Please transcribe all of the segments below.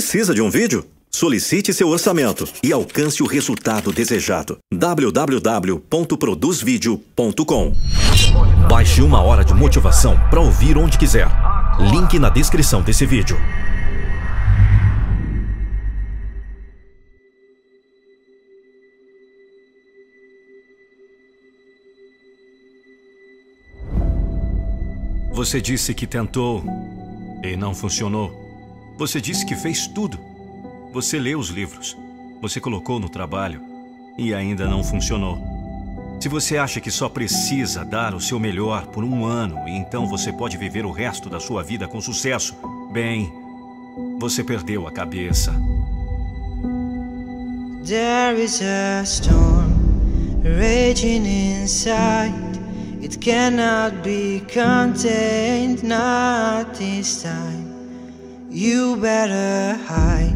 Precisa de um vídeo? Solicite seu orçamento e alcance o resultado desejado. www.produzvideo.com Baixe uma hora de motivação para ouvir onde quiser. Link na descrição desse vídeo. Você disse que tentou e não funcionou. Você disse que fez tudo. Você leu os livros. Você colocou no trabalho e ainda não funcionou. Se você acha que só precisa dar o seu melhor por um ano e então você pode viver o resto da sua vida com sucesso, bem, você perdeu a cabeça. There is a storm raging inside. It cannot be contained, not this time. You better hide,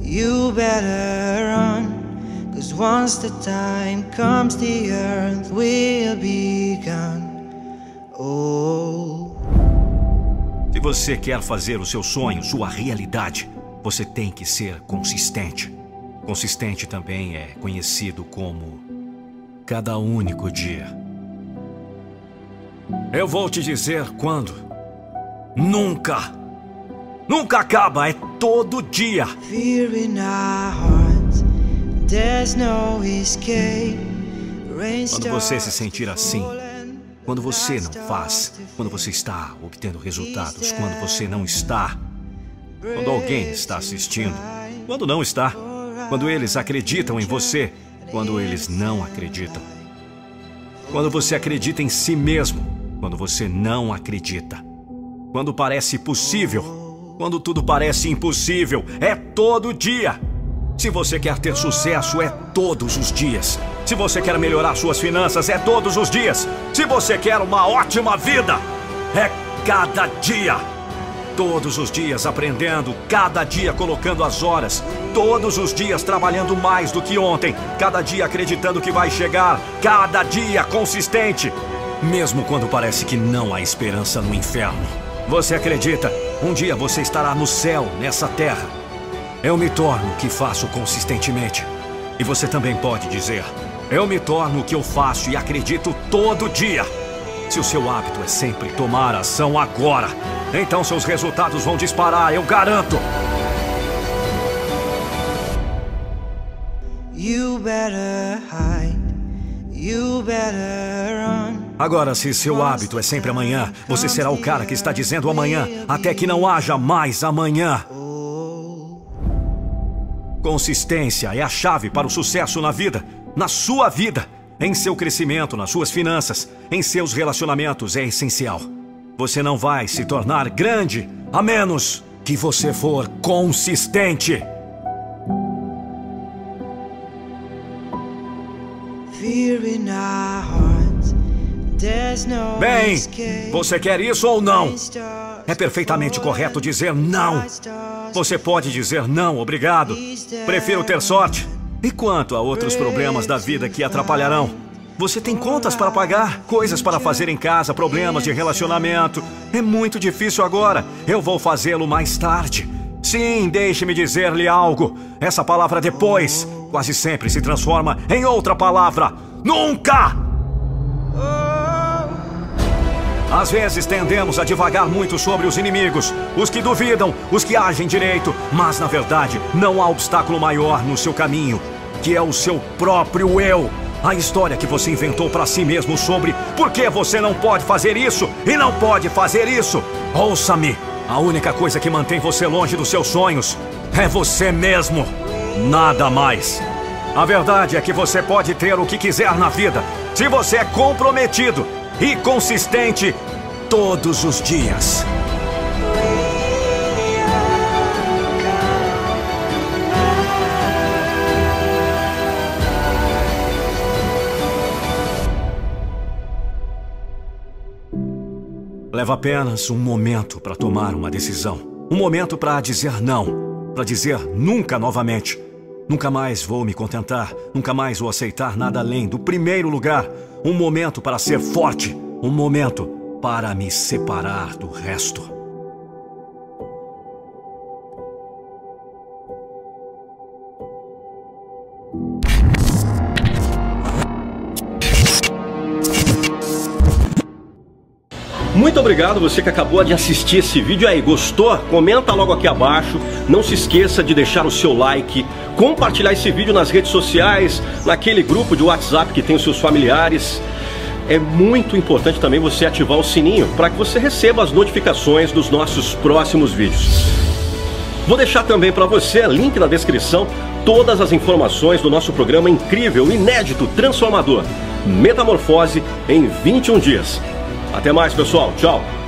you better run. Cause once the time comes, the earth will be gone. Oh. Se você quer fazer o seu sonho sua realidade, você tem que ser consistente. Consistente também é conhecido como cada único dia. Eu vou te dizer quando. Nunca! Nunca acaba, é todo dia. Fear in our hearts, there's no escape. Quando você se sentir assim, quando você não faz, quando você está obtendo resultados, quando você não está, quando alguém está assistindo, quando não está, quando eles acreditam em você, quando eles não acreditam. Quando você acredita em si mesmo, quando você não acredita. Quando parece possível, quando tudo parece impossível, é todo dia. Se você quer ter sucesso, é todos os dias. Se você quer melhorar suas finanças, é todos os dias. Se você quer uma ótima vida, é cada dia. Todos os dias aprendendo, cada dia colocando as horas, todos os dias trabalhando mais do que ontem, cada dia acreditando que vai chegar, cada dia consistente. Mesmo quando parece que não há esperança no inferno. Você acredita? Um dia você estará no céu, nessa terra. Eu me torno o que faço consistentemente. E você também pode dizer: Eu me torno o que eu faço e acredito todo dia. Se o seu hábito é sempre tomar ação agora, então seus resultados vão disparar, eu garanto. You better hide, you better run. Agora, se seu hábito é sempre amanhã, você será o cara que está dizendo amanhã, até que não haja mais amanhã. Consistência é a chave para o sucesso na vida, na sua vida, em seu crescimento, nas suas finanças, em seus relacionamentos é essencial. Você não vai se tornar grande a menos que você for consistente. Fear in Bem, você quer isso ou não? É perfeitamente correto dizer não. Você pode dizer não, obrigado. Prefiro ter sorte. E quanto a outros problemas da vida que atrapalharão? Você tem contas para pagar, coisas para fazer em casa, problemas de relacionamento. É muito difícil agora. Eu vou fazê-lo mais tarde. Sim, deixe-me dizer-lhe algo. Essa palavra depois quase sempre se transforma em outra palavra. Nunca! Às vezes tendemos a divagar muito sobre os inimigos, os que duvidam, os que agem direito, mas na verdade não há obstáculo maior no seu caminho, que é o seu próprio eu. A história que você inventou para si mesmo sobre por que você não pode fazer isso e não pode fazer isso. Ouça-me, a única coisa que mantém você longe dos seus sonhos é você mesmo. Nada mais. A verdade é que você pode ter o que quiser na vida se você é comprometido e consistente todos os dias. Leva apenas um momento para tomar uma decisão. Um momento para dizer não. Para dizer nunca novamente. Nunca mais vou me contentar. Nunca mais vou aceitar nada além do primeiro lugar. Um momento para ser forte. Um momento para me separar do resto. Muito obrigado você que acabou de assistir esse vídeo aí. Gostou? Comenta logo aqui abaixo. Não se esqueça de deixar o seu like, compartilhar esse vídeo nas redes sociais, naquele grupo de WhatsApp que tem os seus familiares. É muito importante também você ativar o sininho para que você receba as notificações dos nossos próximos vídeos. Vou deixar também para você, link na descrição, todas as informações do nosso programa incrível, inédito, transformador. Metamorfose em 21 dias. Até mais, pessoal. Tchau.